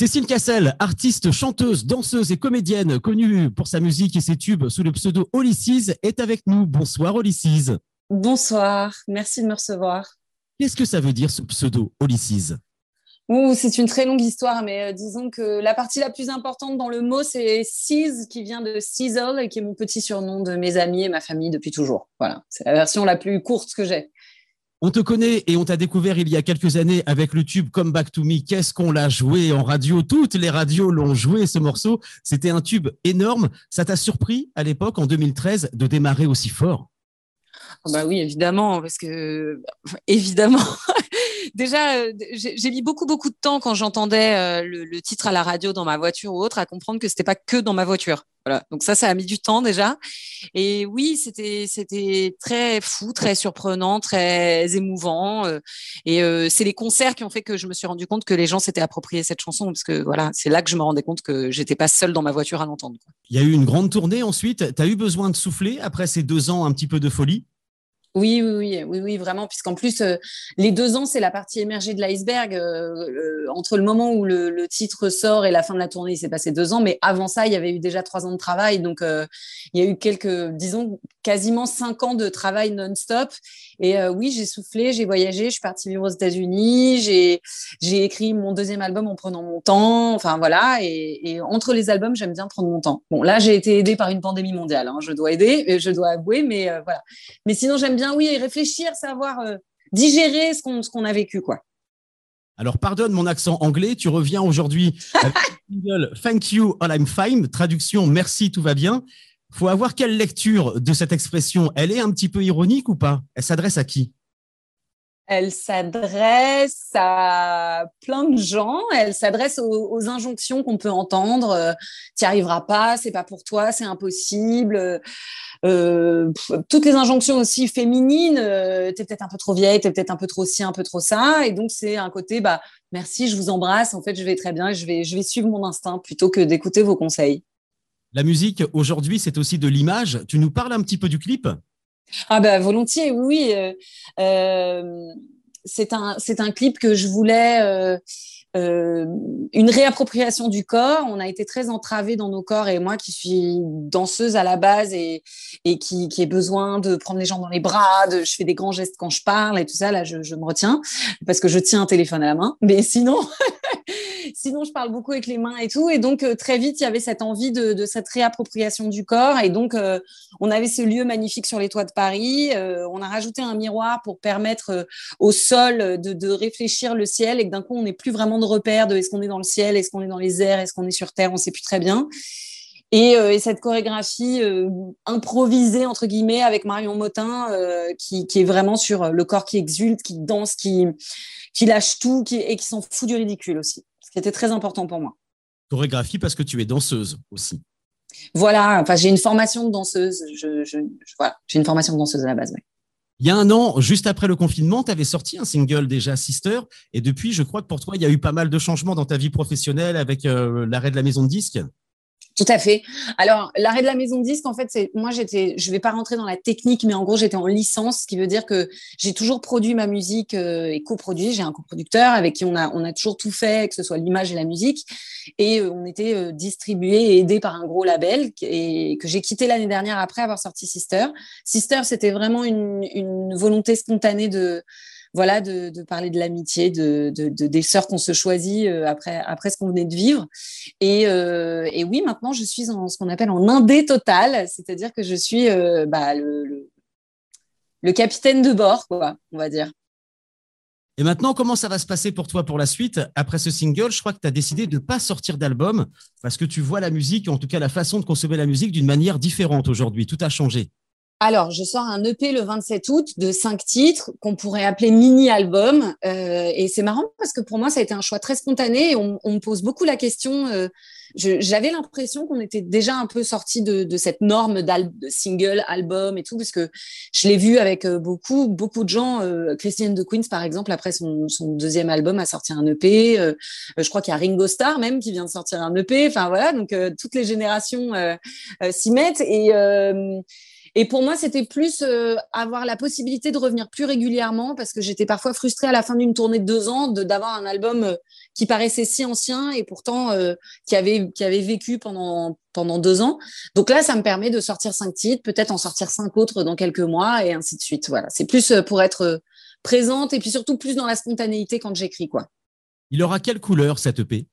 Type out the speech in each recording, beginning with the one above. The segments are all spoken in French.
Cécile Cassel, artiste, chanteuse, danseuse et comédienne, connue pour sa musique et ses tubes sous le pseudo Olysses, est avec nous. Bonsoir Olysses. Bonsoir, merci de me recevoir. Qu'est-ce que ça veut dire ce pseudo Olysses c'est une très longue histoire, mais euh, disons que la partie la plus importante dans le mot, c'est Seas, qui vient de Sizzle, et qui est mon petit surnom de mes amis et ma famille depuis toujours. Voilà, c'est la version la plus courte que j'ai. On te connaît et on t'a découvert il y a quelques années avec le tube Come Back to Me. Qu'est-ce qu'on l'a joué en radio? Toutes les radios l'ont joué ce morceau. C'était un tube énorme. Ça t'a surpris à l'époque, en 2013, de démarrer aussi fort? Ah bah oui, évidemment, parce que évidemment, déjà, euh, j'ai mis beaucoup, beaucoup de temps quand j'entendais euh, le, titre à la radio dans ma voiture ou autre à comprendre que c'était pas que dans ma voiture. Voilà. Donc ça, ça a mis du temps déjà. Et oui, c'était, c'était très fou, très surprenant, très émouvant. Euh, et c'est les concerts qui ont fait que je me suis rendu compte que les gens s'étaient appropriés cette chanson, parce que voilà, c'est là que je me rendais compte que j'étais pas seule dans ma voiture à l'entendre. Il y a eu une grande tournée ensuite. Tu as eu besoin de souffler après ces deux ans un petit peu de folie? Oui, oui, oui, oui, vraiment, puisqu'en plus, euh, les deux ans, c'est la partie émergée de l'iceberg. Euh, entre le moment où le, titre sort et la fin de la tournée, il s'est passé deux ans, mais avant ça, il y avait eu déjà trois ans de travail. Donc, euh, il y a eu quelques, disons, quasiment cinq ans de travail non-stop. Et oui, j'ai soufflé, j'ai voyagé, je suis partie vivre aux États-Unis, j'ai, j'ai écrit mon deuxième album en prenant mon temps. Enfin, voilà. Et, entre les albums, j'aime bien prendre mon temps. Bon, là, j'ai été aidée par une pandémie mondiale. Hein, je dois aider, je dois avouer, mais voilà. Mais sinon, j'aime bien, oui, réfléchir, savoir euh, digérer ce qu'on a vécu, quoi. Alors, pardonne mon accent anglais, tu reviens aujourd'hui avec le Thank you, all I'm fine, traduction Merci, tout va bien. Faut avoir quelle lecture de cette expression? Elle est un petit peu ironique ou pas? Elle s'adresse à qui? Elle s'adresse à plein de gens. Elle s'adresse aux, injonctions qu'on peut entendre. Euh, tu n'y arriveras pas, c'est pas pour toi, c'est impossible. Euh, toutes les injonctions aussi féminines. Euh, tu es peut-être un peu trop vieille, tu es peut-être un peu trop ci, un peu trop ça. Et donc c'est un côté, bah merci, je vous embrasse. En fait, je vais très bien. Je vais, je vais suivre mon instinct plutôt que d'écouter vos conseils. La musique aujourd'hui, c'est aussi de l'image. Tu nous parles un petit peu du clip? Ah ben volontiers, oui. Euh, euh, c'est un, clip que je voulais. Euh, une réappropriation du corps. On a été très entravés dans nos corps et moi qui suis danseuse à la base et, qui, qui ai besoin de prendre les gens dans les bras, je fais des grands gestes quand je parle et tout ça. Là, je me retiens parce que je tiens un téléphone à la main. Mais sinon, Sinon, je parle beaucoup avec les mains et tout. Et donc, euh, très vite, il y avait cette envie de, cette réappropriation du corps. Et donc, euh, on avait ce lieu magnifique sur les toits de Paris. Euh, on a rajouté un miroir pour permettre au sol de, réfléchir le ciel et que d'un coup, on n'ait plus vraiment de repères de est-ce qu'on est dans le ciel, est-ce qu'on est dans les airs, est-ce qu'on est sur terre, on ne sait plus très bien. Et, cette chorégraphie improvisée entre guillemets avec Marion Motin, qui, est vraiment sur le corps qui exulte, qui danse, qui, lâche tout, et qui s'en fout du ridicule aussi ce qui était très important pour moi. Chorégraphie parce que tu es danseuse aussi. Voilà, enfin j'ai une formation de danseuse. Je, j'ai une formation de danseuse à la base. Il y a un an, juste après le confinement, tu avais sorti un single déjà, Sister, et depuis, je crois que pour toi, il y a eu pas mal de changements dans ta vie professionnelle avec euh, l'arrêt de la maison de disque. Tout à fait. Alors, l'arrêt de la maison de disque, en fait, c'est moi, j'étais, je vais pas rentrer dans la technique, mais en gros, j'étais en licence, ce qui veut dire que j'ai toujours produit ma musique euh, et coproduit. J'ai un coproducteur avec qui on a, toujours tout fait, que ce soit l'image et la musique, et euh, on était euh, distribué et aidé par un gros label et que j'ai quitté l'année dernière après avoir sorti Sister. Sister, c'était vraiment une volonté spontanée de voilà, de, parler de l'amitié, de, des sœurs qu'on se choisit euh, après, après ce qu'on venait de vivre. Euh, et, oui, maintenant, je suis en ce qu'on appelle en indé total, c'est-à-dire que je suis euh, bah, le, le, capitaine de bord, quoi, on va dire. Et maintenant, comment ça va se passer pour toi pour la suite? Après ce single, je crois que tu as décidé de ne pas sortir d'album parce que tu vois la musique, en tout cas la façon de consommer la musique, d'une manière différente aujourd'hui. Tout a changé. Alors, je sors un EP le 27 août de cinq titres qu'on pourrait appeler mini-album. Euh, et c'est marrant parce que pour moi, ça a été un choix très spontané. Et on, me pose beaucoup la question. Euh, j'avais l'impression qu'on était déjà un peu sorti de, cette norme de single, album et tout, parce que je l'ai vu avec euh, beaucoup, beaucoup de gens. Christiane de Queens, par exemple, après son, deuxième album, a sorti un EP. je crois qu'il y a Ringo Starr même qui vient de sortir un EP. Enfin voilà, donc toutes les générations s'y mettent. Et Et pour moi, c'était plus euh, avoir la possibilité de revenir plus régulièrement parce que j'étais parfois frustrée à la fin d'une tournée de deux ans d'avoir un album euh, qui paraissait si ancien et pourtant euh, qui, avait, qui avait vécu pendant, pendant deux ans. Donc là, ça me permet de sortir cinq titres, peut-être en sortir cinq autres dans quelques mois et ainsi de suite. Voilà, c'est plus pour être présente et puis surtout plus dans la spontanéité quand j'écris. quoi. Il aura quelle couleur cette EP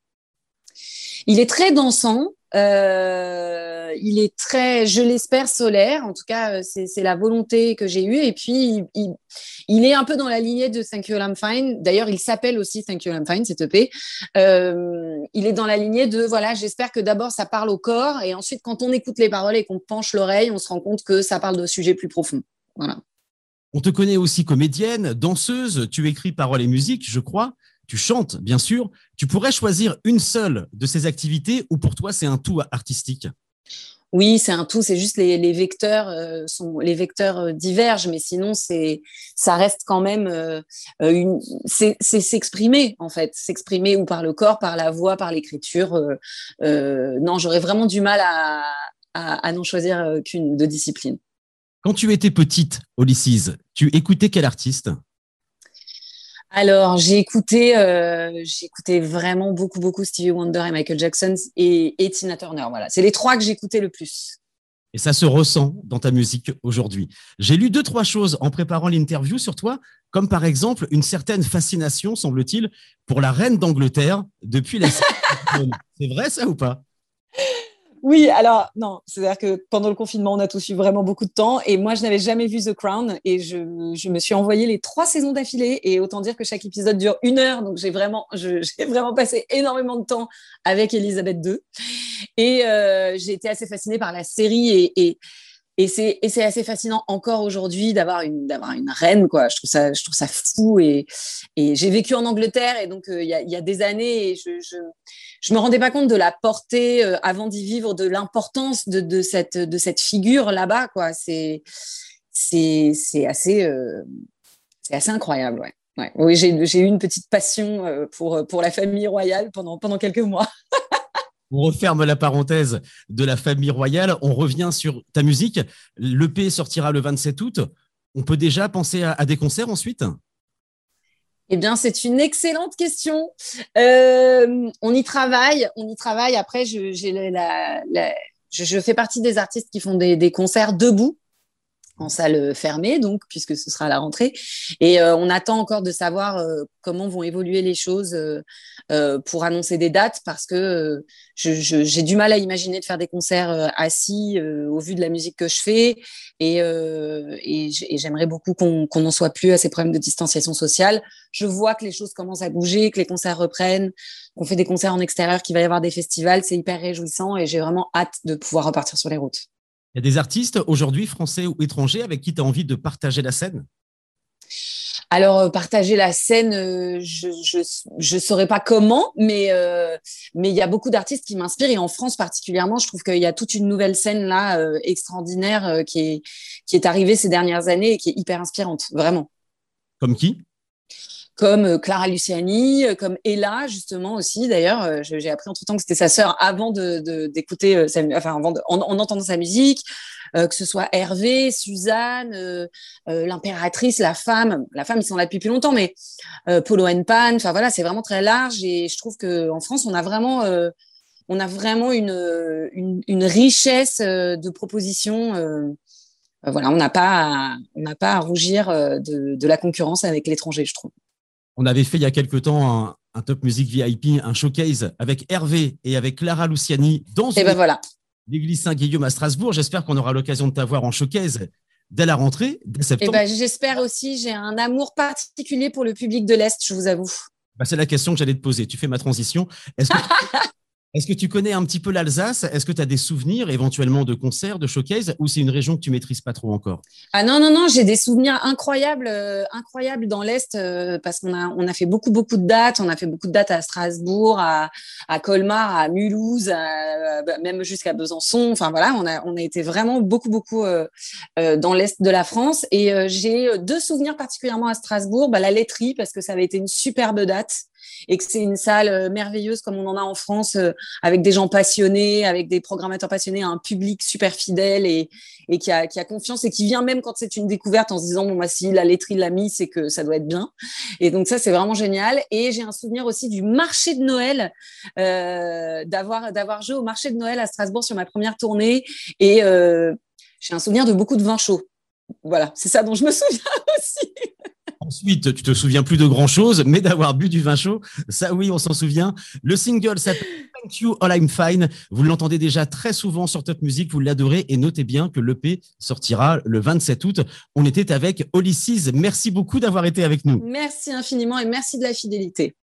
Il est très dansant. Euh, il est très, je l'espère, solaire. En tout cas, euh, c'est la volonté que j'ai eue. Et puis, il, est un peu dans la lignée de Thank You, I'm Fine. D'ailleurs, il s'appelle aussi Thank You, I'm Fine, cette EP. Euh, il est dans la lignée de, voilà, j'espère que d'abord, ça parle au corps. Et ensuite, quand on écoute les paroles et qu'on penche l'oreille, on se rend compte que ça parle de sujets plus profonds. On te connaît aussi comédienne, danseuse. Tu écris paroles et musique, je crois tu chantes, bien sûr. Tu pourrais choisir une seule de ces activités ou pour toi, c'est un tout artistique? Oui, c'est un tout. C'est juste les, vecteurs euh, sont les vecteurs euh, divergent, mais sinon c'est ça reste quand même euh, une c'est s'exprimer en fait, s'exprimer ou par le corps, par la voix, par l'écriture. non, j'aurais vraiment du mal à, à, n'en choisir qu'une de discipline. Quand tu étais petite lycée, tu écoutais quel artiste? Alors, j'ai écouté, euh, j'ai écouté vraiment beaucoup, beaucoup Stevie Wonder et Michael Jackson et, Tina Turner. Voilà, c'est les trois que j'écoutais le plus. Et ça se ressent dans ta musique aujourd'hui. J'ai lu deux, trois choses en préparant l'interview sur toi, comme par exemple une certaine fascination, semble-t-il, pour la reine d'Angleterre depuis la. c'est vrai ça ou pas? Oui, alors non, c'est-à-dire que pendant le confinement, on a tous eu vraiment beaucoup de temps et moi, je n'avais jamais vu The Crown et je, me suis envoyé les trois saisons d'affilée et autant dire que chaque épisode dure une heure, donc j'ai vraiment, vraiment passé énormément de temps avec Elisabeth II et euh, j'ai été assez fascinée par la série et et c'est assez fascinant encore aujourd'hui d'avoir une reine quoi je trouve ça fou et j'ai vécu en Angleterre et donc euh, il y, a, des années et je, je me rendais pas compte de la portée euh, avant d'y vivre de l'importance de, cette figure là-bas quoi c'est euh, assez incroyable. Oui, j'ai eu une petite passion pour, la famille royale pendant quelques mois. On referme la parenthèse de la famille royale. On revient sur ta musique. L'EP sortira le 27 août. On peut déjà penser à, des concerts ensuite? Eh bien, c'est une excellente question. Euh, on y travaille, on y travaille. Après, je, fais partie des artistes qui font des concerts debout en salle fermée, donc puisque ce sera la rentrée. Et euh, on attend encore de savoir euh, comment vont évoluer les choses euh, pour annoncer des dates, parce que j'ai du mal à imaginer de faire des concerts assis au vu de la musique que je fais, et j'aimerais beaucoup qu'on n'en soit plus à ces problèmes de distanciation sociale. Je vois que les choses commencent à bouger, que les concerts reprennent, qu'on fait des concerts en extérieur, qu'il va y avoir des festivals, c'est hyper réjouissant, et j'ai vraiment hâte de pouvoir repartir sur les routes. Il y a des artistes aujourd'hui, français ou étrangers, avec qui tu as envie de partager la scène? Alors, euh, partager la scène, euh, je ne saurais pas comment, mais euh, mais il y a beaucoup d'artistes qui m'inspirent et en France particulièrement, je trouve qu'il y a toute une nouvelle scène là extraordinaire qui est qui est arrivée ces dernières années et qui est hyper inspirante, vraiment. Comme qui? Comme euh, Clara Luciani, euh, comme Ella justement aussi. D'ailleurs, euh, j'ai appris entre temps que c'était sa sœur avant de d'écouter, enfin avant en, entendant sa musique. que ce soit Hervé, Suzanne, l'impératrice, la femme, la femme ils sont là depuis plus longtemps, mais Polo Pan, enfin voilà, c'est vraiment très large et je trouve que en France on a vraiment on a vraiment une, une, une richesse de propositions. voilà, on n'a pas on n'a pas à rougir de, de la concurrence avec l'étranger, je trouve. On avait fait il y a quelque temps un, Top Music VIP, un showcase avec Hervé et avec Clara Luciani dans ben voilà. l'église Saint-Guillaume à Strasbourg. J'espère qu'on aura l'occasion de t'avoir en showcase dès la rentrée, dès septembre. ben, J'espère aussi. J'ai un amour particulier pour le public de l'Est, je vous avoue. Bah, c'est la question que j'allais te poser. Tu fais ma transition. Est-ce que, Est-ce que tu connais un petit peu l'Alsace? Est-ce que tu as des souvenirs éventuellement de concerts, de showcase, ou c'est une région que tu maîtrises pas trop encore? Ah non, non, non, j'ai des souvenirs incroyables, euh, incroyables dans l'Est, euh, parce qu'on a, on a fait beaucoup, beaucoup de dates. On a fait beaucoup de dates à Strasbourg, à, Colmar, à Mulhouse, bah, même jusqu'à Besançon. Enfin voilà, on a, on a été vraiment beaucoup, beaucoup euh, dans l'Est de la France. Et j'ai deux souvenirs particulièrement à Strasbourg. Bah, la laiterie, parce que ça avait été une superbe date. Et que c'est une salle merveilleuse comme on en a en France, avec des gens passionnés, avec des programmateurs passionnés, un public super fidèle et, et qui, a, qui a confiance et qui vient même quand c'est une découverte en se disant bon bah si la laiterie l'a mis, c'est que ça doit être bien. Et donc ça c'est vraiment génial. Et j'ai un souvenir aussi du marché de Noël, d'avoir d'avoir joué au marché de Noël à Strasbourg sur ma première tournée et j'ai un souvenir de beaucoup de vin chaud. Voilà, c'est ça dont je me souviens aussi. Ensuite, tu te souviens plus de grand chose, mais d'avoir bu du vin chaud, ça oui, on s'en souvient. Le single s'appelle Thank You All I'm Fine. Vous l'entendez déjà très souvent sur Top Music, vous l'adorez et notez bien que l'EP sortira le 27 août. On était avec Olysses. Merci beaucoup d'avoir été avec nous. Merci infiniment et merci de la fidélité.